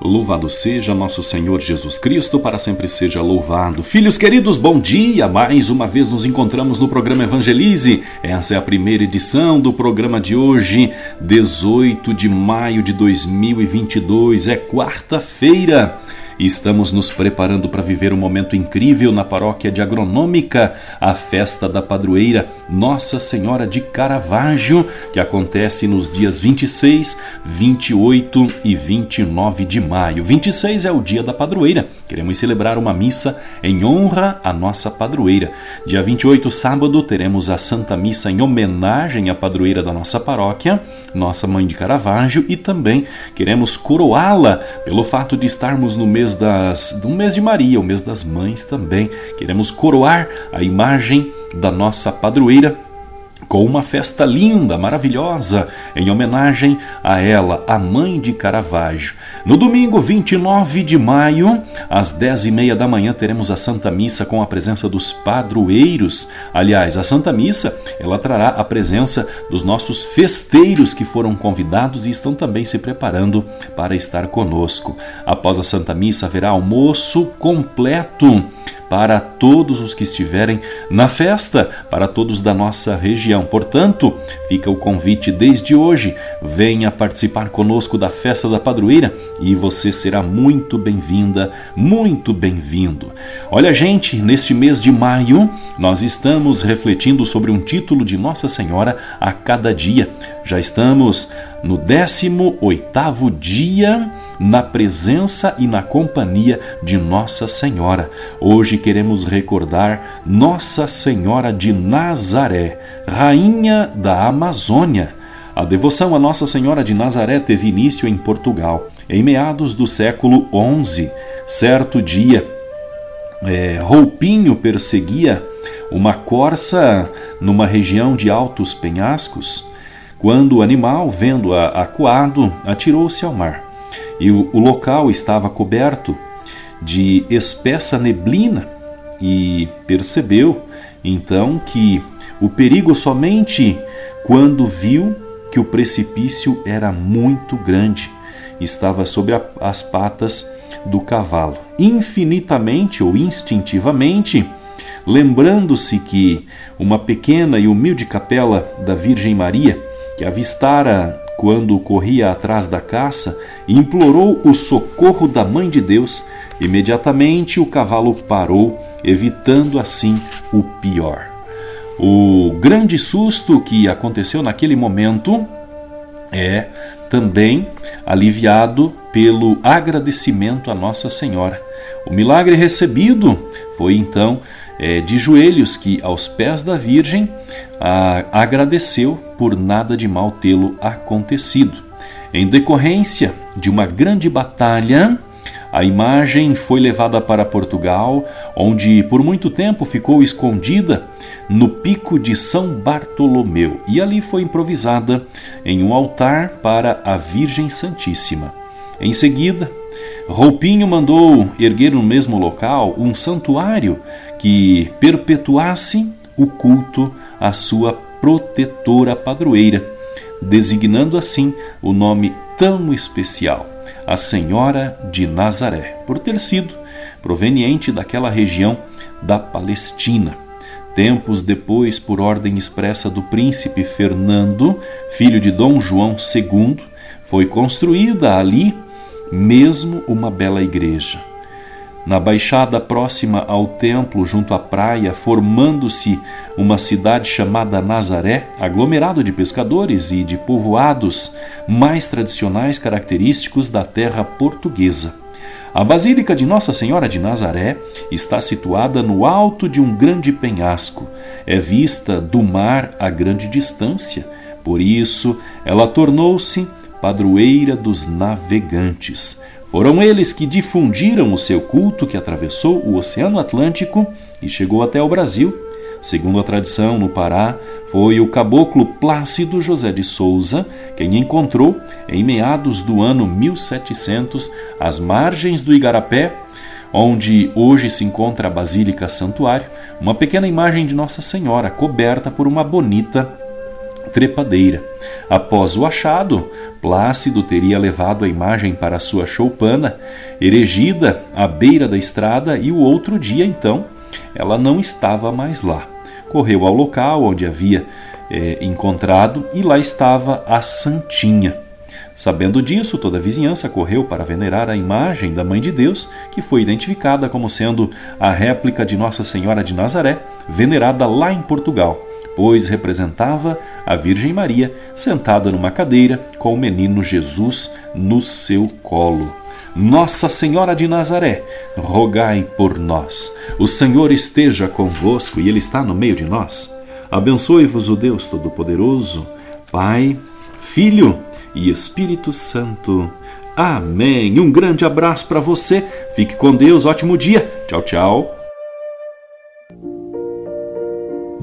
Louvado seja nosso Senhor Jesus Cristo, para sempre seja louvado. Filhos queridos, bom dia! Mais uma vez nos encontramos no programa Evangelize. Essa é a primeira edição do programa de hoje, 18 de maio de 2022. É quarta-feira. Estamos nos preparando para viver um momento incrível na paróquia de Agronômica, a festa da padroeira Nossa Senhora de Caravaggio, que acontece nos dias 26, 28 e 29 de maio. 26 é o dia da padroeira. Queremos celebrar uma missa em honra à nossa padroeira. Dia 28, sábado, teremos a Santa Missa em homenagem à padroeira da nossa paróquia, Nossa Mãe de Caravaggio, e também queremos coroá-la pelo fato de estarmos no mês mês das, do mês de Maria, o mês das mães também. Queremos coroar a imagem da nossa padroeira com uma festa linda, maravilhosa, em homenagem a ela, a mãe de Caravaggio. No domingo 29 de maio, às 10 e meia da manhã, teremos a Santa Missa com a presença dos padroeiros. Aliás, a Santa Missa ela trará a presença dos nossos festeiros que foram convidados e estão também se preparando para estar conosco. Após a Santa Missa, haverá almoço completo para todos os que estiverem na festa, para todos da nossa região. Portanto, fica o convite desde hoje: venha participar conosco da festa da padroeira e você será muito bem-vinda, muito bem-vindo. Olha, gente, neste mês de maio, nós estamos refletindo sobre um título de Nossa Senhora a cada dia. Já estamos no 18º dia na presença e na companhia de Nossa Senhora. Hoje queremos recordar Nossa Senhora de Nazaré, rainha da Amazônia. A devoção a Nossa Senhora de Nazaré teve início em Portugal, em meados do século XI. Certo dia, é, Roupinho perseguia uma corça numa região de altos penhascos quando o animal, vendo-a acuado, atirou-se ao mar. E o, o local estava coberto de espessa neblina e percebeu então que o perigo somente quando viu que o precipício era muito grande, estava sobre a, as patas do cavalo. Infinitamente ou instintivamente, lembrando-se que uma pequena e humilde capela da Virgem Maria que avistara quando corria atrás da caça, implorou o socorro da Mãe de Deus. Imediatamente o cavalo parou, evitando assim o pior. O grande susto que aconteceu naquele momento é também aliviado pelo agradecimento a Nossa Senhora. O milagre recebido foi então é, de joelhos que, aos pés da Virgem, a, agradeceu por nada de mal tê-lo acontecido. Em decorrência de uma grande batalha, a imagem foi levada para Portugal, onde por muito tempo ficou escondida no pico de São Bartolomeu e ali foi improvisada em um altar para a Virgem Santíssima. Em seguida, Roupinho mandou erguer no mesmo local um santuário que perpetuasse o culto à sua protetora padroeira, designando assim o nome tão especial, a Senhora de Nazaré, por ter sido proveniente daquela região da Palestina. Tempos depois, por ordem expressa do príncipe Fernando, filho de Dom João II, foi construída ali mesmo uma bela igreja. Na baixada próxima ao templo, junto à praia, formando-se uma cidade chamada Nazaré, aglomerado de pescadores e de povoados mais tradicionais característicos da terra portuguesa. A Basílica de Nossa Senhora de Nazaré está situada no alto de um grande penhasco. É vista do mar a grande distância, por isso ela tornou-se padroeira dos navegantes. Foram eles que difundiram o seu culto que atravessou o Oceano Atlântico e chegou até o Brasil, Segundo a tradição, no Pará, foi o caboclo Plácido José de Souza quem encontrou, em meados do ano 1700, às margens do Igarapé, onde hoje se encontra a Basílica Santuário, uma pequena imagem de Nossa Senhora coberta por uma bonita trepadeira. Após o achado, Plácido teria levado a imagem para sua choupana, erigida à beira da estrada, e o outro dia, então, ela não estava mais lá. Correu ao local onde havia é, encontrado e lá estava a Santinha. Sabendo disso, toda a vizinhança correu para venerar a imagem da Mãe de Deus, que foi identificada como sendo a réplica de Nossa Senhora de Nazaré, venerada lá em Portugal, pois representava a Virgem Maria sentada numa cadeira com o menino Jesus no seu colo. Nossa Senhora de Nazaré, rogai por nós. O Senhor esteja convosco e Ele está no meio de nós. Abençoe-vos o Deus Todo-Poderoso, Pai, Filho e Espírito Santo. Amém. Um grande abraço para você. Fique com Deus. Ótimo dia. Tchau, tchau.